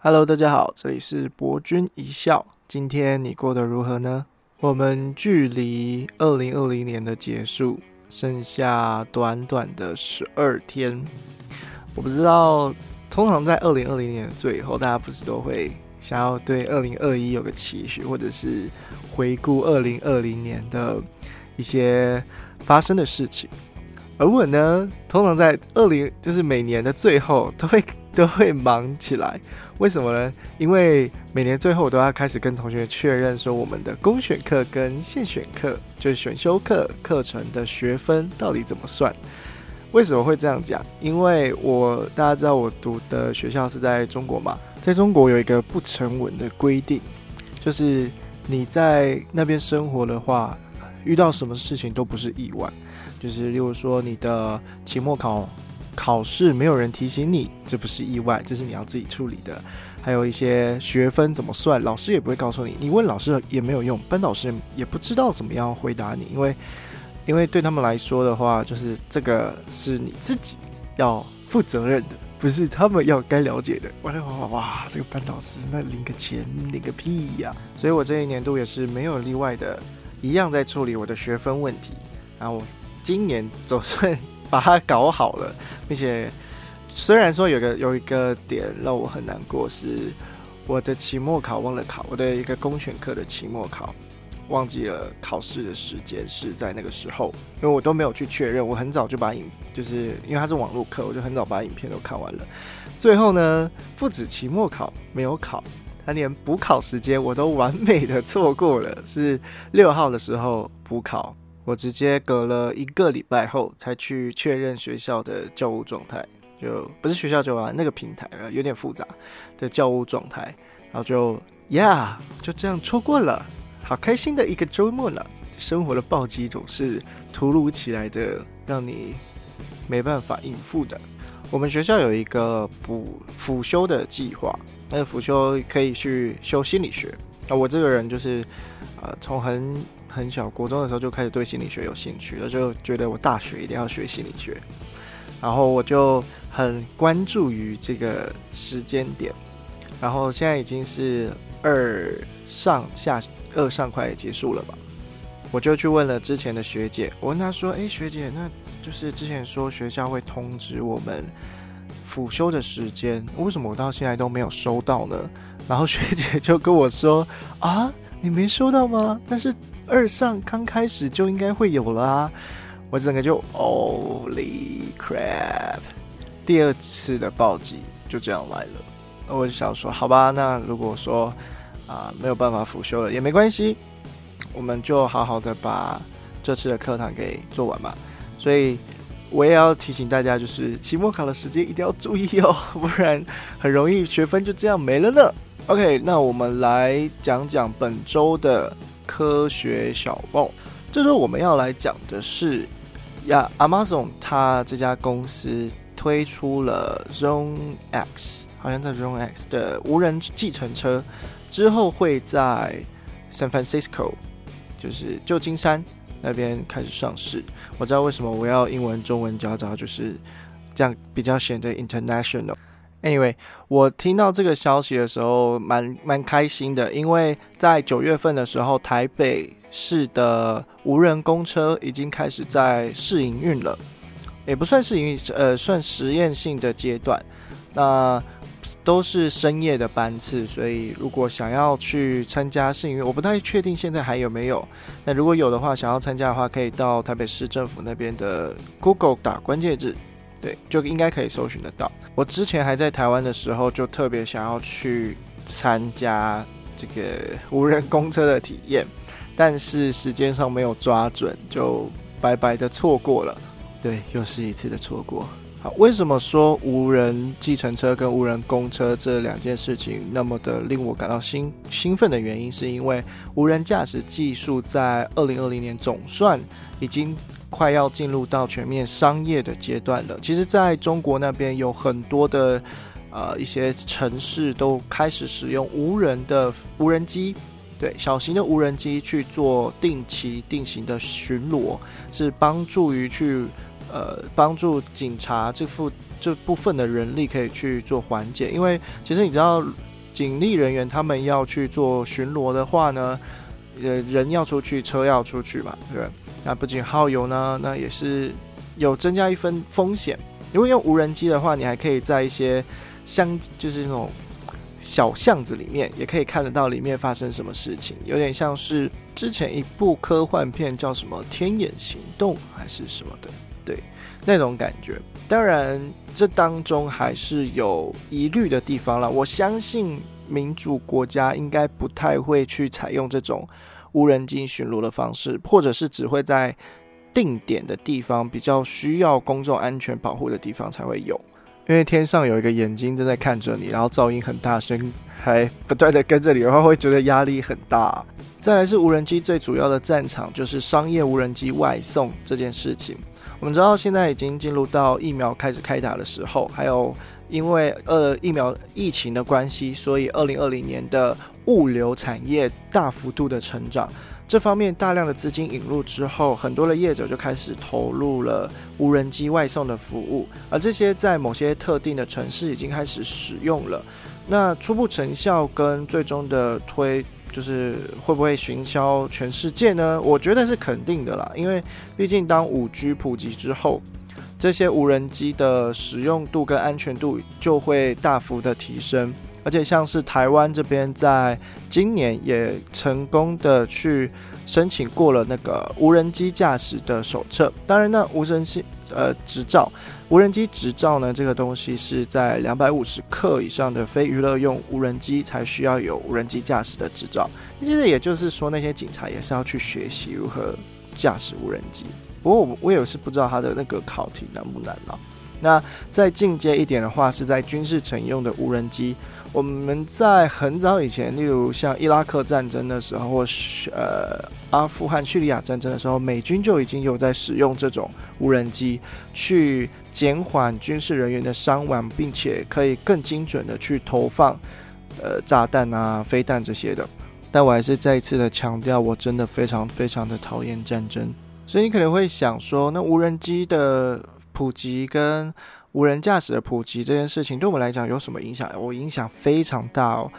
Hello，大家好，这里是博君一笑。今天你过得如何呢？我们距离二零二零年的结束剩下短短的十二天。我不知道，通常在二零二零年的最后，大家不是都会想要对二零二一有个期许，或者是回顾二零二零年的一些发生的事情。而我呢，通常在二零就是每年的最后都会都会忙起来。为什么呢？因为每年最后我都要开始跟同学确认说，我们的公选课跟现选课，就是选修课课程的学分到底怎么算？为什么会这样讲？因为我大家知道我读的学校是在中国嘛，在中国有一个不成文的规定，就是你在那边生活的话，遇到什么事情都不是意外。就是例如说你的期末考考试没有人提醒你，这不是意外，这是你要自己处理的。还有一些学分怎么算，老师也不会告诉你，你问老师也没有用，班导师也不知道怎么样回答你，因为因为对他们来说的话，就是这个是你自己要负责任的，不是他们要该了解的。哇哇哇！这个班导师那领个钱领个屁呀！所以我这一年度也是没有例外的，一样在处理我的学分问题，然后。今年总算把它搞好了，并且虽然说有个有一个点让我很难过，是我的期末考忘了考，我的一个公选课的期末考忘记了考试的时间是在那个时候，因为我都没有去确认，我很早就把影，就是因为它是网络课，我就很早把影片都看完了。最后呢，不止期末考没有考，他连补考时间我都完美的错过了，是六号的时候补考。我直接隔了一个礼拜后才去确认学校的教务状态，就不是学校就啊那个平台了，有点复杂的教务状态，然后就呀就这样错过了，好开心的一个周末呢。生活的暴击总是突如其来的，让你没办法应付的。我们学校有一个补辅修的计划，那个辅修可以去修心理学。那我这个人就是，呃，从很很小，国中的时候就开始对心理学有兴趣了，就觉得我大学一定要学心理学，然后我就很关注于这个时间点，然后现在已经是二上下二上快结束了吧，我就去问了之前的学姐，我问她说，哎，学姐，那就是之前说学校会通知我们辅修的时间，为什么我到现在都没有收到呢？然后学姐就跟我说，啊，你没收到吗？但是。二上刚开始就应该会有了啊！我整个就 Holy crap！第二次的暴击就这样来了。那我就想说，好吧，那如果说啊没有办法辅修了也没关系，我们就好好的把这次的课堂给做完吧。所以我也要提醒大家，就是期末考的时间一定要注意哦，不然很容易学分就这样没了呢。OK，那我们来讲讲本周的。科学小报，这时候我们要来讲的是呀，Amazon 它这家公司推出了 Zone X，好像在 Zone X 的无人计程车之后会在 San Francisco，就是旧金山那边开始上市。我知道为什么我要英文中文夹杂，就是这样比较显得 international。Anyway，我听到这个消息的时候，蛮蛮开心的，因为在九月份的时候，台北市的无人公车已经开始在试营运了，也不算试营运，呃，算实验性的阶段。那都是深夜的班次，所以如果想要去参加试营运，我不太确定现在还有没有。那如果有的话，想要参加的话，可以到台北市政府那边的 Google 打关键字。对，就应该可以搜寻得到。我之前还在台湾的时候，就特别想要去参加这个无人公车的体验，但是时间上没有抓准，就白白的错过了。对，又是一次的错过。好，为什么说无人计程车跟无人公车这两件事情那么的令我感到兴兴奋的原因，是因为无人驾驶技术在二零二零年总算已经。快要进入到全面商业的阶段了。其实，在中国那边有很多的呃一些城市都开始使用无人的无人机，对小型的无人机去做定期定型的巡逻，是帮助于去呃帮助警察这副这部分的人力可以去做缓解。因为其实你知道，警力人员他们要去做巡逻的话呢，呃，人要出去，车要出去嘛，对？那不仅耗油呢，那也是有增加一分风险。如果用无人机的话，你还可以在一些乡，就是那种小巷子里面，也可以看得到里面发生什么事情，有点像是之前一部科幻片叫什么《天眼行动》还是什么的，对，那种感觉。当然，这当中还是有疑虑的地方了。我相信民主国家应该不太会去采用这种无人机巡逻的方式，或者是只会在。定点的地方比较需要公众安全保护的地方才会有，因为天上有一个眼睛正在看着你，然后噪音很大声，还不断的跟着你的话，会觉得压力很大。再来是无人机最主要的战场，就是商业无人机外送这件事情。我们知道现在已经进入到疫苗开始开打的时候，还有因为呃疫苗疫情的关系，所以二零二零年的物流产业大幅度的成长。这方面大量的资金引入之后，很多的业者就开始投入了无人机外送的服务，而这些在某些特定的城市已经开始使用了。那初步成效跟最终的推，就是会不会行销全世界呢？我觉得是肯定的啦，因为毕竟当五 G 普及之后，这些无人机的使用度跟安全度就会大幅的提升。而且像是台湾这边，在今年也成功的去申请过了那个无人机驾驶的手册。当然呢，无人机呃执照，无人机执照呢，这个东西是在两百五十克以上的非娱乐用无人机才需要有无人机驾驶的执照。其实也就是说，那些警察也是要去学习如何驾驶无人机。不过我我也是不知道他的那个考题难不难啊。那再进阶一点的话，是在军事乘用的无人机。我们在很早以前，例如像伊拉克战争的时候，或是呃阿富汗、叙利亚战争的时候，美军就已经有在使用这种无人机去减缓军事人员的伤亡，并且可以更精准的去投放呃炸弹啊、飞弹这些的。但我还是再一次的强调，我真的非常非常的讨厌战争。所以你可能会想说，那无人机的普及跟无人驾驶的普及这件事情对我们来讲有什么影响？我影响非常大哦。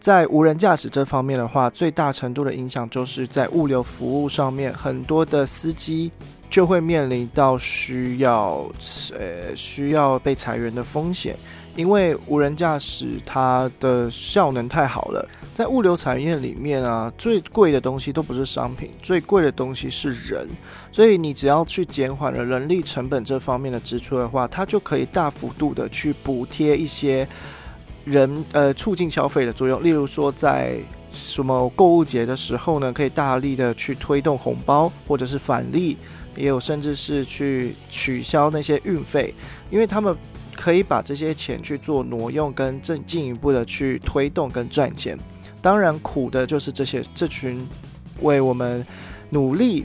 在无人驾驶这方面的话，最大程度的影响就是在物流服务上面，很多的司机就会面临到需要呃需要被裁员的风险。因为无人驾驶它的效能太好了，在物流产业里面啊，最贵的东西都不是商品，最贵的东西是人。所以你只要去减缓了人力成本这方面的支出的话，它就可以大幅度的去补贴一些人呃促进消费的作用。例如说，在什么购物节的时候呢，可以大力的去推动红包或者是返利，也有甚至是去取消那些运费，因为他们。可以把这些钱去做挪用，跟正进一步的去推动跟赚钱。当然，苦的就是这些这群为我们努力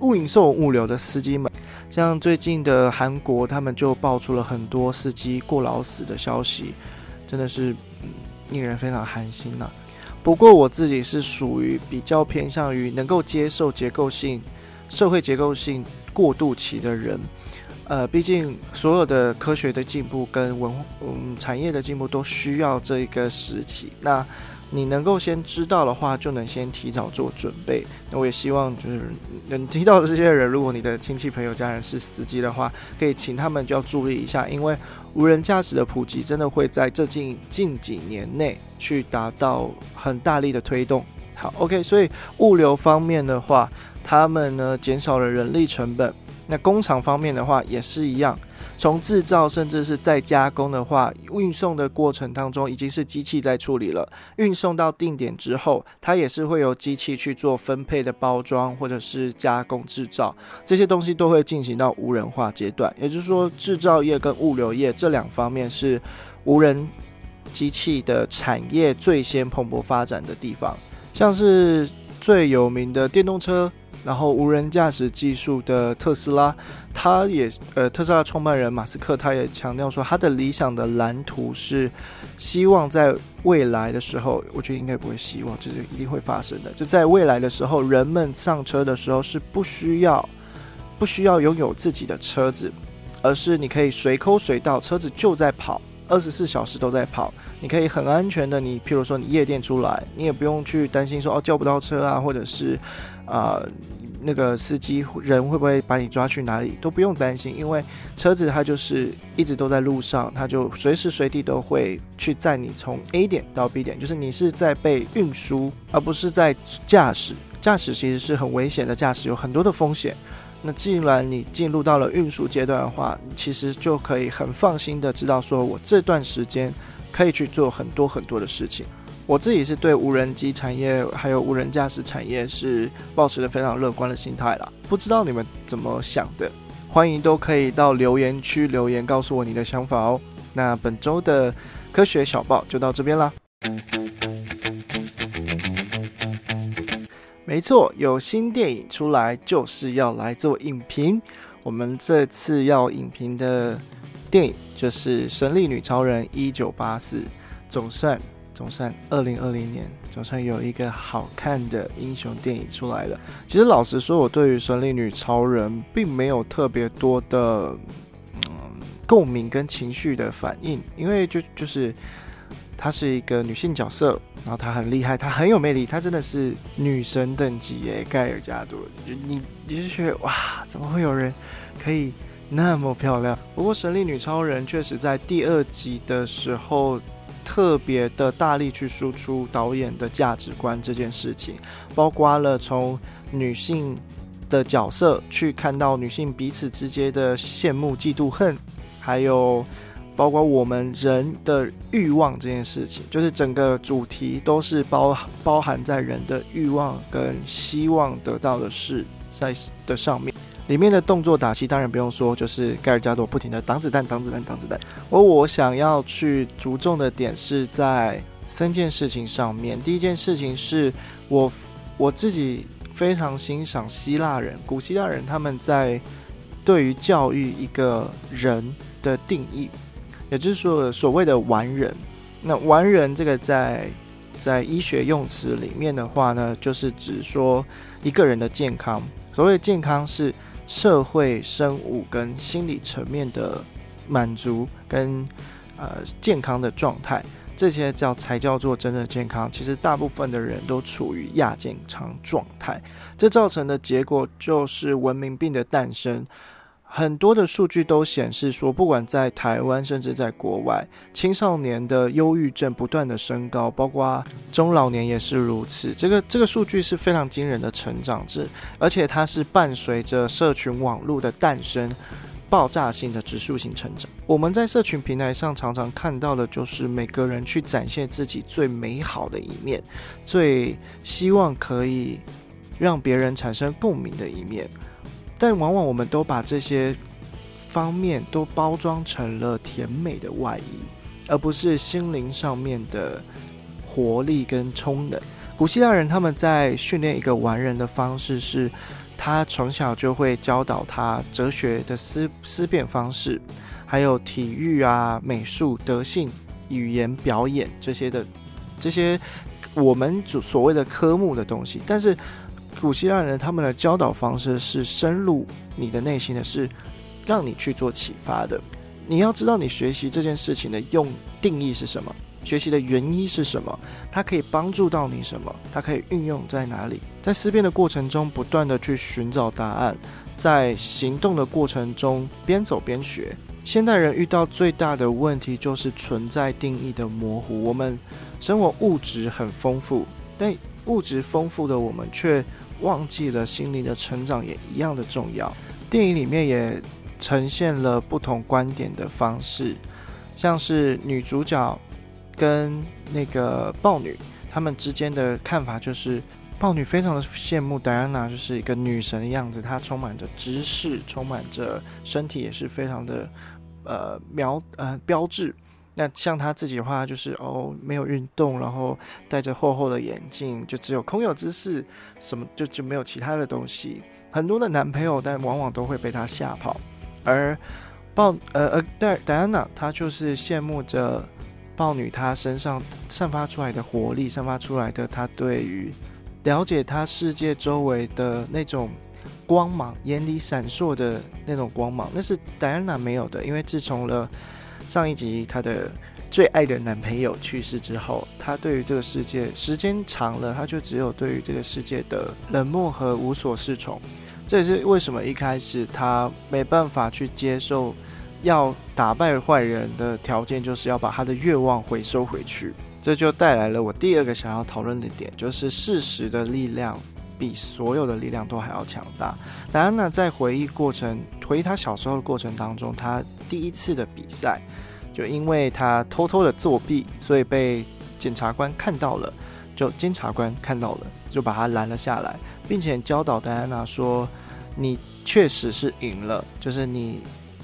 运送物流的司机们。像最近的韩国，他们就爆出了很多司机过劳死的消息，真的是令人非常寒心呐。不过我自己是属于比较偏向于能够接受结构性社会结构性过渡期的人。呃，毕竟所有的科学的进步跟文嗯产业的进步都需要这一个时期。那你能够先知道的话，就能先提早做准备。那我也希望就是能听到的这些人，如果你的亲戚朋友家人是司机的话，可以请他们就要注意一下，因为无人驾驶的普及真的会在这近近几年内去达到很大力的推动。好，OK，所以物流方面的话，他们呢减少了人力成本。那工厂方面的话也是一样，从制造甚至是再加工的话，运送的过程当中已经是机器在处理了。运送到定点之后，它也是会由机器去做分配的包装或者是加工制造，这些东西都会进行到无人化阶段。也就是说，制造业跟物流业这两方面是无人机器的产业最先蓬勃发展的地方，像是最有名的电动车。然后无人驾驶技术的特斯拉，他也呃，特斯拉创办人马斯克他也强调说，他的理想的蓝图是希望在未来的时候，我觉得应该不会希望，这是一定会发生的。就在未来的时候，人们上车的时候是不需要不需要拥有自己的车子，而是你可以随抠随到，车子就在跑。二十四小时都在跑，你可以很安全的，你譬如说你夜店出来，你也不用去担心说哦叫不到车啊，或者是啊那个司机人会不会把你抓去哪里，都不用担心，因为车子它就是一直都在路上，它就随时随地都会去载你从 A 点到 B 点，就是你是在被运输，而不是在驾驶。驾驶其实是很危险的，驾驶有很多的风险。那既然你进入到了运输阶段的话，其实就可以很放心的知道，说我这段时间可以去做很多很多的事情。我自己是对无人机产业还有无人驾驶产业是保持着非常乐观的心态啦。不知道你们怎么想的？欢迎都可以到留言区留言告诉我你的想法哦。那本周的科学小报就到这边啦。没错，有新电影出来就是要来做影评。我们这次要影评的电影就是《神力女超人一九八四》，总算总算二零二零年总算有一个好看的英雄电影出来了。其实老实说，我对于《神力女超人》并没有特别多的嗯共鸣跟情绪的反应，因为就就是。她是一个女性角色，然后她很厉害，她很有魅力，她真的是女神等级耶！盖尔加朵，你你是觉得哇，怎么会有人可以那么漂亮？不过神力女超人确实在第二集的时候特别的大力去输出导演的价值观这件事情，包括了从女性的角色去看到女性彼此之间的羡慕、嫉妒、恨，还有。包括我们人的欲望这件事情，就是整个主题都是包包含在人的欲望跟希望得到的事在的上面。里面的动作打戏当然不用说，就是盖尔加朵不停的挡子弹、挡子弹、挡子弹。而我想要去着重的点是在三件事情上面。第一件事情是我我自己非常欣赏希腊人，古希腊人他们在对于教育一个人的定义。也就是说，所谓的完人，那完人这个在在医学用词里面的话呢，就是指说一个人的健康。所谓健康是社会、生物跟心理层面的满足跟呃健康的状态，这些叫才叫做真正健康。其实大部分的人都处于亚健康状态，这造成的结果就是文明病的诞生。很多的数据都显示说，不管在台湾，甚至在国外，青少年的忧郁症不断的升高，包括中老年也是如此。这个这个数据是非常惊人的成长，这而且它是伴随着社群网络的诞生，爆炸性的指数型成长。我们在社群平台上常常看到的就是每个人去展现自己最美好的一面，最希望可以让别人产生共鸣的一面。但往往我们都把这些方面都包装成了甜美的外衣，而不是心灵上面的活力跟充能。古希腊人他们在训练一个完人的方式是，他从小就会教导他哲学的思思辨方式，还有体育啊、美术、德性、语言、表演这些的这些我们所所谓的科目的东西，但是。古希腊人他们的教导方式是深入你的内心的，是让你去做启发的。你要知道你学习这件事情的用定义是什么，学习的原因是什么，它可以帮助到你什么，它可以运用在哪里。在思辨的过程中，不断的去寻找答案，在行动的过程中边走边学。现代人遇到最大的问题就是存在定义的模糊。我们生活物质很丰富，但物质丰富的我们却。忘记了心灵的成长也一样的重要。电影里面也呈现了不同观点的方式，像是女主角跟那个豹女他们之间的看法，就是豹女非常的羡慕戴安娜，就是一个女神的样子，她充满着知识，充满着身体也是非常的呃苗呃标志。那像他自己的话，就是哦，没有运动，然后戴着厚厚的眼镜，就只有空有姿势，什么就就没有其他的东西。很多的男朋友，但往往都会被他吓跑。而豹呃呃戴戴安娜，她就是羡慕着豹女她身上散发出来的活力，散发出来的她对于了解她世界周围的那种光芒，眼里闪烁的那种光芒，那是戴安娜没有的，因为自从了。上一集她的最爱的男朋友去世之后，她对于这个世界时间长了，她就只有对于这个世界的冷漠和无所适从。这也是为什么一开始她没办法去接受要打败坏人的条件，就是要把她的愿望回收回去。这就带来了我第二个想要讨论的点，就是事实的力量比所有的力量都还要强大。戴安娜在回忆过程，回忆她小时候的过程当中，她第一次的比赛，就因为她偷偷的作弊，所以被检察官看到了，就监察官看到了，就把她拦了下来，并且教导戴安娜说：“你确实是赢了，就是你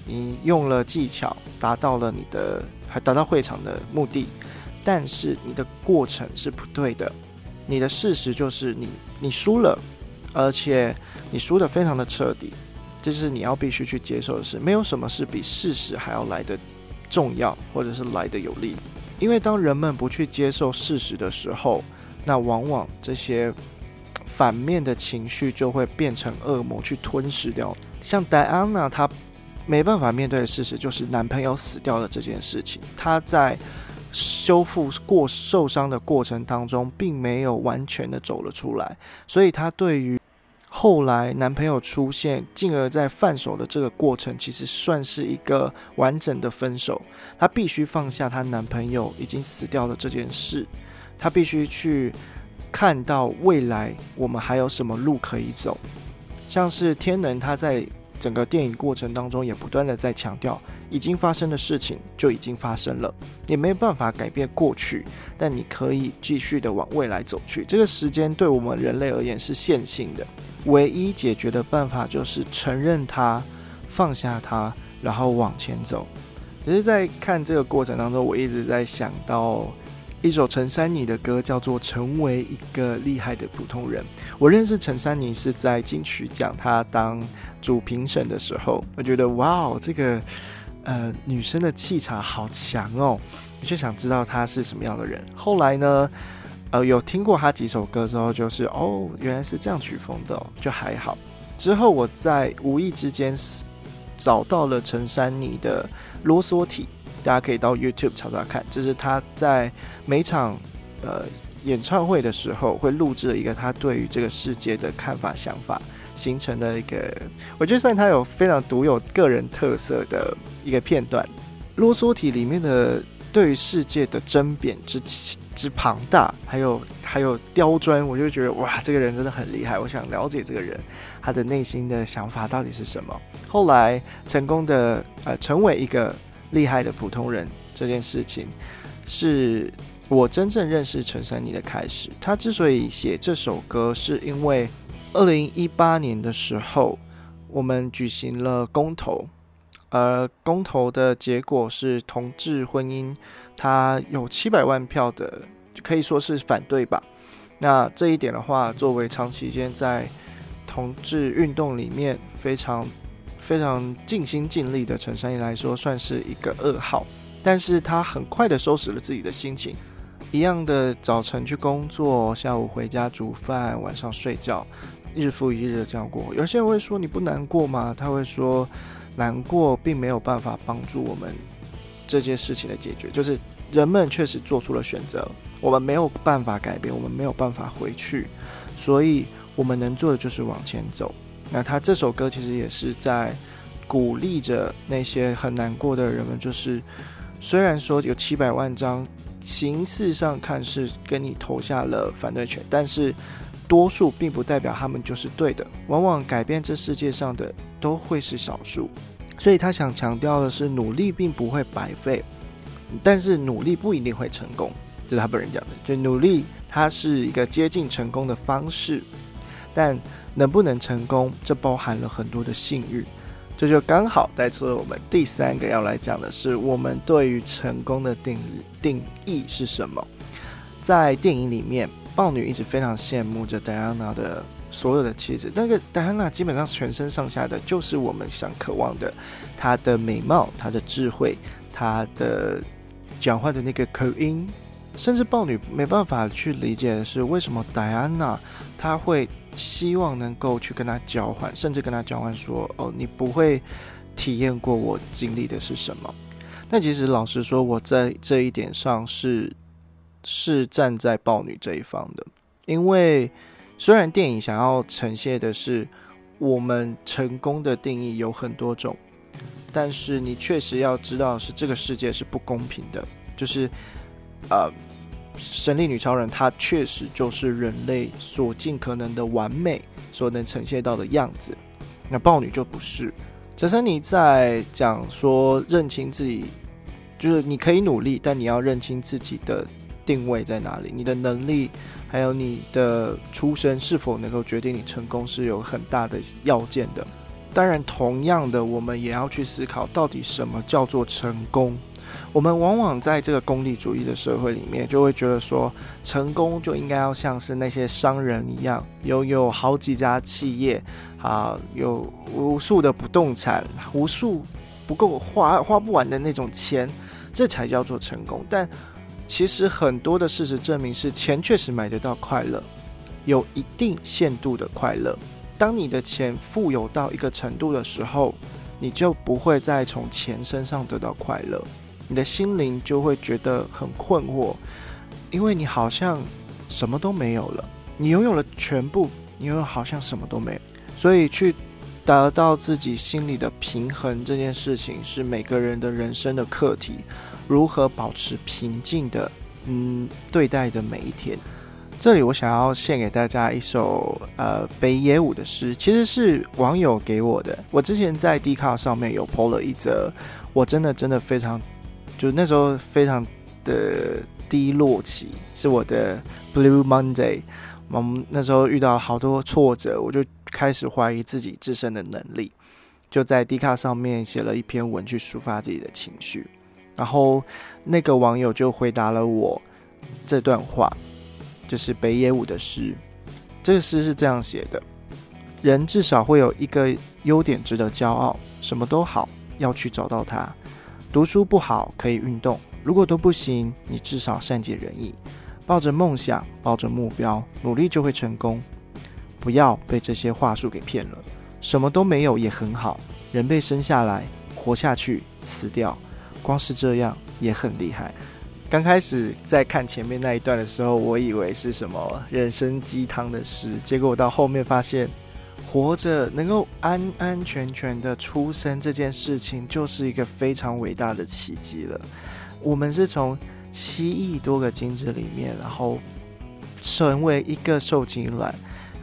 你用了技巧，达到了你的，还达到会场的目的。”但是你的过程是不对的，你的事实就是你你输了，而且你输的非常的彻底，这是你要必须去接受的事。没有什么是比事实还要来的重要，或者是来的有利。因为当人们不去接受事实的时候，那往往这些反面的情绪就会变成恶魔去吞噬掉。像戴安娜，她没办法面对的事实就是男朋友死掉了这件事情，她在。修复过受伤的过程当中，并没有完全的走了出来，所以她对于后来男朋友出现，进而在放手的这个过程，其实算是一个完整的分手。她必须放下她男朋友已经死掉的这件事，她必须去看到未来我们还有什么路可以走。像是天能，他在整个电影过程当中也不断的在强调。已经发生的事情就已经发生了，你没有办法改变过去，但你可以继续的往未来走去。这个时间对我们人类而言是线性的，唯一解决的办法就是承认它，放下它，然后往前走。只是在看这个过程当中，我一直在想到一首陈珊妮的歌，叫做《成为一个厉害的普通人》。我认识陈珊妮是在金曲奖，她当主评审的时候，我觉得哇哦，这个。呃，女生的气场好强哦，我就想知道她是什么样的人。后来呢，呃，有听过她几首歌之后，就是哦，原来是这样曲风的，就还好。之后我在无意之间找到了陈珊妮的啰嗦体，大家可以到 YouTube 查查看，就是他在每场呃演唱会的时候会录制一个他对于这个世界的看法想法。形成的一个，我觉得算他有非常独有个人特色的一个片段。啰嗦体里面的对于世界的争辩之之庞大，还有还有刁钻，我就觉得哇，这个人真的很厉害。我想了解这个人，他的内心的想法到底是什么。后来成功的呃成为一个厉害的普通人这件事情，是我真正认识陈珊妮的开始。他之所以写这首歌，是因为。二零一八年的时候，我们举行了公投，而公投的结果是同志婚姻，他有七百万票的，可以说是反对吧。那这一点的话，作为长期间在同志运动里面非常非常尽心尽力的陈珊妮来说，算是一个噩耗。但是他很快的收拾了自己的心情，一样的早晨去工作，下午回家煮饭，晚上睡觉。日复一日的这样过，有些人会说你不难过吗？他会说，难过并没有办法帮助我们这件事情的解决。就是人们确实做出了选择，我们没有办法改变，我们没有办法回去，所以我们能做的就是往前走。那他这首歌其实也是在鼓励着那些很难过的人们，就是虽然说有七百万张，形式上看是跟你投下了反对权，但是。多数并不代表他们就是对的，往往改变这世界上的都会是少数。所以他想强调的是，努力并不会白费，但是努力不一定会成功，这是他本人讲的。就努力，它是一个接近成功的方式，但能不能成功，这包含了很多的幸运。这就刚好带出了我们第三个要来讲的是，我们对于成功的定定义是什么？在电影里面。豹女一直非常羡慕着戴安娜的所有的气质，那个戴安娜基本上全身上下的就是我们想渴望的，她的美貌、她的智慧、她的讲话的那个口音，甚至豹女没办法去理解的是，为什么戴安娜她会希望能够去跟他交换，甚至跟他交换说：“哦，你不会体验过我经历的是什么。”但其实老实说，我在这一点上是是站在豹女这一方的，因为虽然电影想要呈现的是我们成功的定义有很多种，但是你确实要知道是这个世界是不公平的，就是呃。神力女超人，她确实就是人类所尽可能的完美所能呈现到的样子。那豹女就不是。泽森尼在讲说，认清自己，就是你可以努力，但你要认清自己的定位在哪里，你的能力还有你的出身是否能够决定你成功，是有很大的要件的。当然，同样的，我们也要去思考，到底什么叫做成功。我们往往在这个功利主义的社会里面，就会觉得说，成功就应该要像是那些商人一样，拥有好几家企业，啊，有无数的不动产，无数不够花花不完的那种钱，这才叫做成功。但其实很多的事实证明，是钱确实买得到快乐，有一定限度的快乐。当你的钱富有到一个程度的时候，你就不会再从钱身上得到快乐。你的心灵就会觉得很困惑，因为你好像什么都没有了，你拥有了全部，你又好像什么都没有，所以去得到自己心里的平衡这件事情，是每个人的人生的课题。如何保持平静的，嗯，对待的每一天。这里我想要献给大家一首呃北野武的诗，其实是网友给我的。我之前在 d 卡上面有 po 了一则，我真的真的非常。就那时候非常的低落期，是我的 Blue Monday。我们那时候遇到好多挫折，我就开始怀疑自己自身的能力，就在 D 卡上面写了一篇文去抒发自己的情绪。然后那个网友就回答了我这段话，就是北野武的诗。这个诗是这样写的：人至少会有一个优点值得骄傲，什么都好，要去找到它。读书不好可以运动，如果都不行，你至少善解人意。抱着梦想，抱着目标，努力就会成功。不要被这些话术给骗了。什么都没有也很好。人被生下来，活下去，死掉，光是这样也很厉害。刚开始在看前面那一段的时候，我以为是什么人生鸡汤的诗，结果我到后面发现。活着能够安安全全的出生这件事情，就是一个非常伟大的奇迹了。我们是从七亿多个精子里面，然后成为一个受精卵，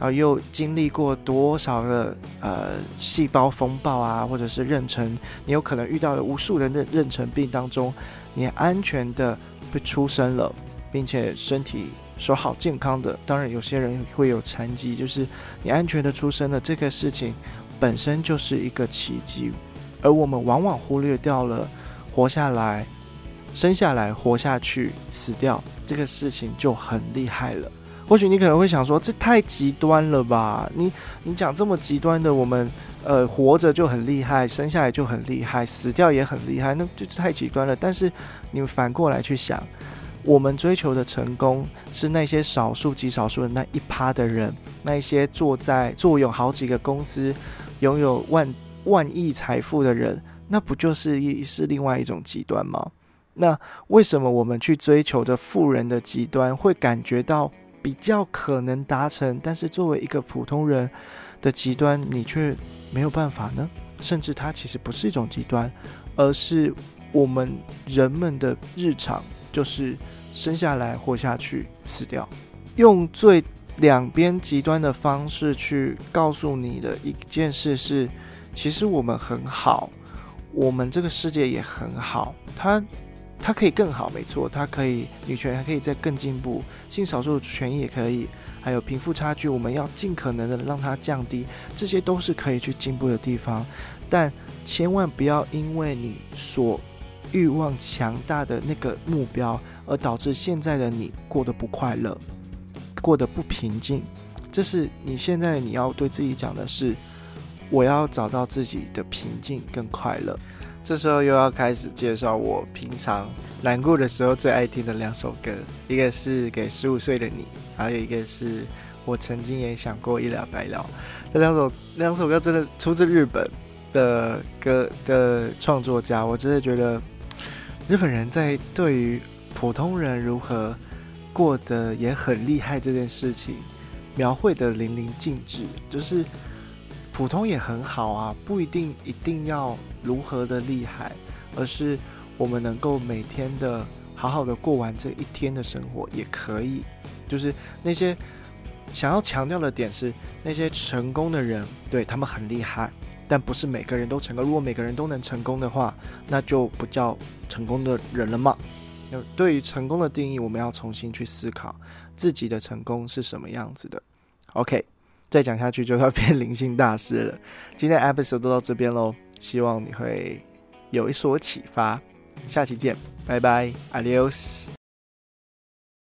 然后又经历过多少个呃细胞风暴啊，或者是妊娠，你有可能遇到了无数的妊妊娠病当中，你安全的被出生了，并且身体。说好健康的，当然有些人会有残疾，就是你安全的出生了，这个事情本身就是一个奇迹，而我们往往忽略掉了活下来、生下来、活下去、死掉这个事情就很厉害了。或许你可能会想说，这太极端了吧？你你讲这么极端的，我们呃活着就很厉害，生下来就很厉害，死掉也很厉害，那就太极端了。但是你反过来去想。我们追求的成功是那些少数极少数的那一趴的人，那些坐在坐拥好几个公司、拥有万万亿财富的人，那不就是一是另外一种极端吗？那为什么我们去追求着富人的极端，会感觉到比较可能达成，但是作为一个普通人的极端，你却没有办法呢？甚至它其实不是一种极端，而是我们人们的日常就是。生下来活下去，死掉，用最两边极端的方式去告诉你的一件事是：其实我们很好，我们这个世界也很好。它它可以更好，没错，它可以女权还可以再更进步，性少数权益也可以，还有贫富差距，我们要尽可能的让它降低，这些都是可以去进步的地方。但千万不要因为你所欲望强大的那个目标。而导致现在的你过得不快乐，过得不平静，这是你现在你要对自己讲的是：我要找到自己的平静跟快乐。这时候又要开始介绍我平常难过的时候最爱听的两首歌，一个是给十五岁的你，还有一个是我曾经也想过一了百了。这两首两首歌真的出自日本的歌的创作家，我真的觉得。日本人在对于普通人如何过得也很厉害这件事情，描绘的淋漓尽致。就是普通也很好啊，不一定一定要如何的厉害，而是我们能够每天的好好的过完这一天的生活也可以。就是那些想要强调的点是，那些成功的人，对他们很厉害。但不是每个人都成功。如果每个人都能成功的话，那就不叫成功的人了嘛。对于成功的定义，我们要重新去思考自己的成功是什么样子的。OK，再讲下去就要 变灵性大师了。今天 episode 都到这边喽，希望你会有一所启发。下期见，拜拜，Adios。